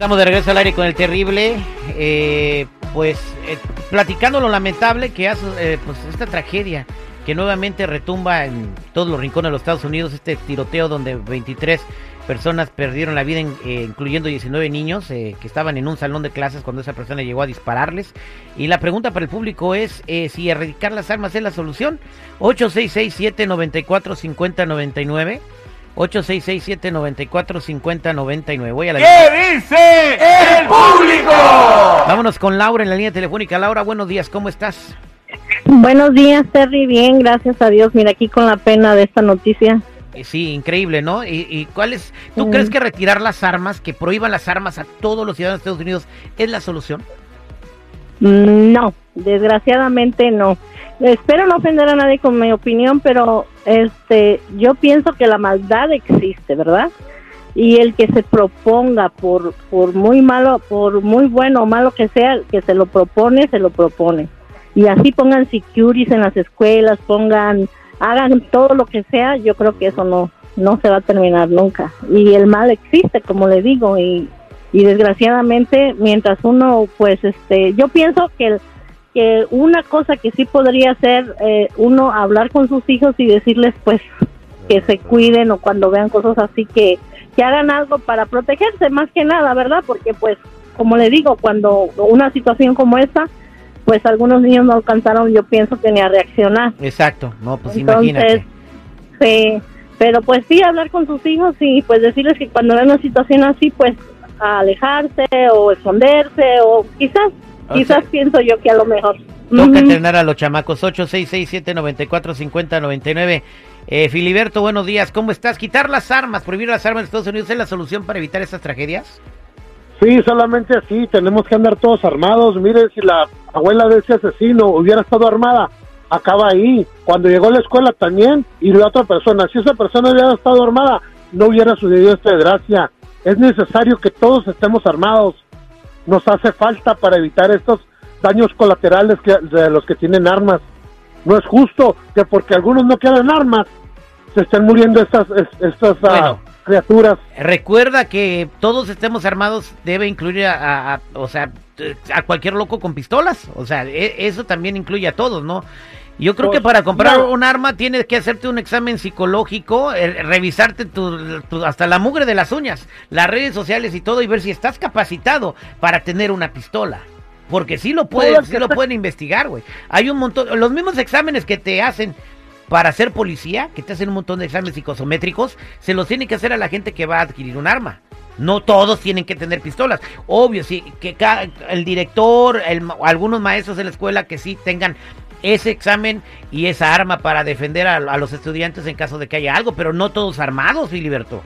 Estamos de regreso al aire con el terrible, eh, pues eh, platicando lo lamentable que hace eh, pues, esta tragedia que nuevamente retumba en todos los rincones de los Estados Unidos, este tiroteo donde 23 personas perdieron la vida, incluyendo 19 niños que estaban en un salón de clases cuando esa persona llegó a dispararles. Y la pregunta para el público es si erradicar las armas es la solución. 8667 94 5099 8667-945099. Voy a la ¿Qué dice el público? Vámonos con Laura en la línea telefónica. Laura, buenos días, ¿cómo estás? Buenos días, Terry. Bien, gracias a Dios. Mira, aquí con la pena de esta noticia. Eh, sí, increíble, ¿no? ¿Y, cuál es? ¿Tú crees que retirar las armas, que prohíban las armas a todos los ciudadanos de Estados Unidos, es la solución? No, desgraciadamente no. Espero no ofender a nadie con mi opinión, pero este, yo pienso que la maldad existe, ¿verdad? Y el que se proponga por, por muy malo, por muy bueno o malo que sea, que se lo propone, se lo propone. Y así pongan securities en las escuelas, pongan, hagan todo lo que sea, yo creo que eso no, no se va a terminar nunca. Y el mal existe, como le digo, y, y desgraciadamente, mientras uno, pues, este, yo pienso que que una cosa que sí podría ser eh, uno hablar con sus hijos y decirles pues que se cuiden o cuando vean cosas así que, que hagan algo para protegerse más que nada, ¿verdad? Porque pues como le digo, cuando una situación como esta, pues algunos niños no alcanzaron, yo pienso que ni a reaccionar. Exacto, no, pues Entonces, Sí, pero pues sí hablar con sus hijos y pues decirles que cuando ven una situación así, pues alejarse o esconderse o quizás Quizás pienso yo que a lo mejor. Toca entrenar a los chamacos. 866-794-5099. Eh, Filiberto, buenos días. ¿Cómo estás? ¿Quitar las armas, prohibir las armas en Estados Unidos es la solución para evitar estas tragedias? Sí, solamente así. Tenemos que andar todos armados. Mire, si la abuela de ese asesino hubiera estado armada, acaba ahí. Cuando llegó a la escuela también y a otra persona. Si esa persona hubiera estado armada, no hubiera sucedido esta desgracia. Es necesario que todos estemos armados nos hace falta para evitar estos daños colaterales que, de los que tienen armas. No es justo que porque algunos no quieran armas, se estén muriendo estas, estas ah, criaturas. Recuerda que todos estemos armados debe incluir a, o sea, a cualquier loco con pistolas. O sea, e, eso también incluye a todos, ¿no? Yo creo que para comprar un arma tienes que hacerte un examen psicológico, eh, revisarte tu, hasta la mugre de las uñas, las redes sociales y todo y ver si estás capacitado para tener una pistola. Porque sí lo pueden, sí lo pueden investigar, güey. Hay un montón, los mismos exámenes que te hacen para ser policía, que te hacen un montón de exámenes psicosométricos, se los tiene que hacer a la gente que va a adquirir un arma. No todos tienen que tener pistolas. Obvio, sí, que el director, algunos maestros de la escuela que sí tengan ese examen y esa arma para defender a, los estudiantes en caso de que haya algo, pero no todos armados, Filiberto.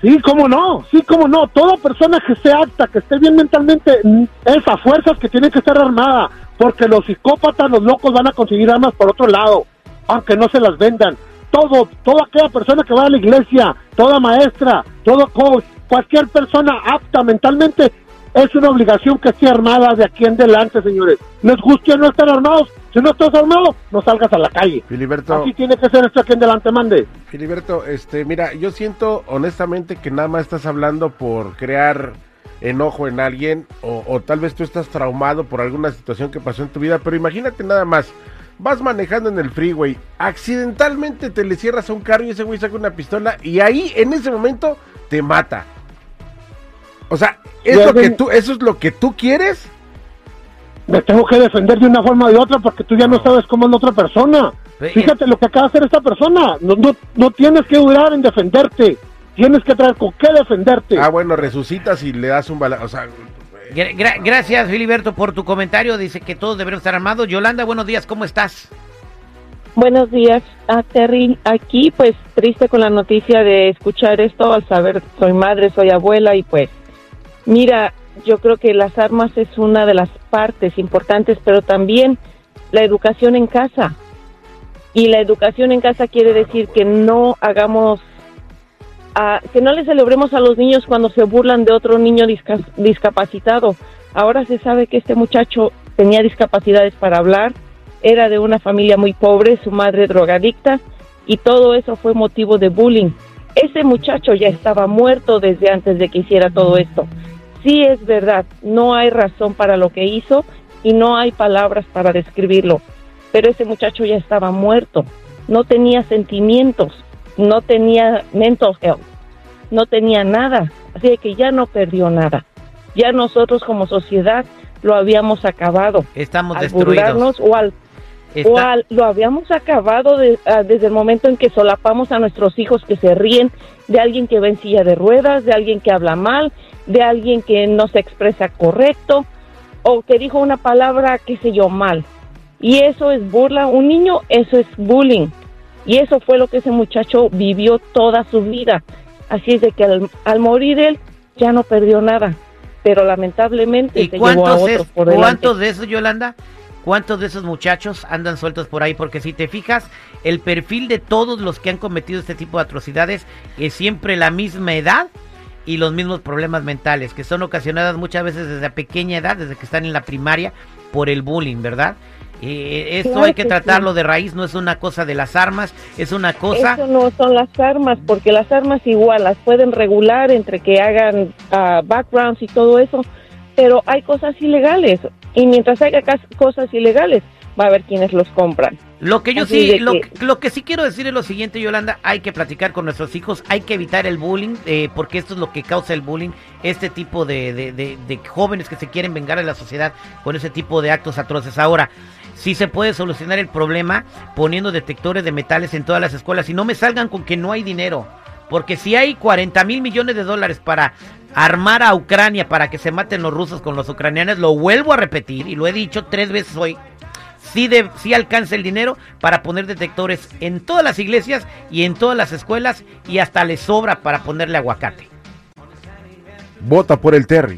Sí, cómo no, sí, cómo no. Toda persona que sea acta, que esté bien mentalmente, es a fuerzas que tiene que estar armada, porque los psicópatas, los locos van a conseguir armas por otro lado, aunque no se las vendan. Todo, toda aquella persona que va a la iglesia, toda maestra, todo coach, cualquier persona apta mentalmente es una obligación que esté armada de aquí en adelante, señores. No es justo no estar armados. Si no estás armado, no salgas a la calle. Filiberto. Así tiene que ser esto aquí en adelante, mande. Filiberto, este, mira, yo siento honestamente que nada más estás hablando por crear enojo en alguien o, o tal vez tú estás traumado por alguna situación que pasó en tu vida, pero imagínate nada más vas manejando en el freeway, accidentalmente te le cierras a un carro y ese güey saca una pistola y ahí en ese momento te mata. O sea, ¿es lo que tú, ¿eso es lo que tú quieres? Me tengo que defender de una forma o de otra porque tú ya no sabes cómo es la otra persona. Fíjate lo que acaba de hacer esta persona. No, no, no tienes que dudar en defenderte. Tienes que traer con qué defenderte. Ah, bueno, resucitas y le das un balazo. O sea, gracias, Filiberto, por tu comentario. Dice que todos deberían estar armados. Yolanda, buenos días, ¿cómo estás? Buenos días, a Terry. Aquí, pues, triste con la noticia de escuchar esto, al saber, soy madre, soy abuela y pues Mira, yo creo que las armas es una de las partes importantes, pero también la educación en casa. Y la educación en casa quiere decir que no hagamos, ah, que no le celebremos a los niños cuando se burlan de otro niño discapacitado. Ahora se sabe que este muchacho tenía discapacidades para hablar, era de una familia muy pobre, su madre drogadicta, y todo eso fue motivo de bullying. Ese muchacho ya estaba muerto desde antes de que hiciera todo esto sí es verdad, no hay razón para lo que hizo y no hay palabras para describirlo, pero ese muchacho ya estaba muerto, no tenía sentimientos, no tenía mental health, no tenía nada, así que ya no perdió nada. Ya nosotros como sociedad lo habíamos acabado. Estamos al destruidos. O al, o al, lo habíamos acabado ah, desde el momento en que solapamos a nuestros hijos que se ríen de alguien que va en silla de ruedas, de alguien que habla mal, de alguien que no se expresa correcto o que dijo una palabra, qué sé yo, mal. Y eso es burla. Un niño, eso es bullying. Y eso fue lo que ese muchacho vivió toda su vida. Así es de que al, morir él ya no perdió nada. Pero lamentablemente ¿Y se cuántos llevó a por ¿Cuántos de esos, Yolanda? ¿Cuántos de esos muchachos andan sueltos por ahí? Porque si te fijas, el perfil de todos los que han cometido este tipo de atrocidades es siempre la misma edad y los mismos problemas mentales, que son ocasionadas muchas veces desde pequeña edad, desde que están en la primaria, por el bullying, ¿verdad? Eh, esto hay que, tratarlo de raíz, no es una cosa de las armas, es una cosa... Eso no son las armas, porque las armas igual las pueden regular entre que hagan uh, backgrounds y todo eso, pero hay cosas ilegales, y mientras haya cosas ilegales, va a haber quienes los compran. Lo que yo sí, lo, lo, que sí quiero decir es lo siguiente, Yolanda, hay que platicar con nuestros hijos, hay que evitar el bullying, eh, porque esto es lo que causa el bullying, este tipo de, de, de, jóvenes que se quieren vengar de la sociedad con ese tipo de actos atroces. Ahora, sí se puede solucionar el problema poniendo detectores de metales en todas las escuelas y no me salgan con que no hay dinero. Porque si hay 40 mil millones de dólares para armar a Ucrania para que se maten los rusos con los ucranianos, lo vuelvo a repetir y lo he dicho tres veces hoy, sí, de, sí alcanza el dinero para poner detectores en todas las iglesias y en todas las escuelas y hasta le sobra para ponerle aguacate. Vota por el Terry.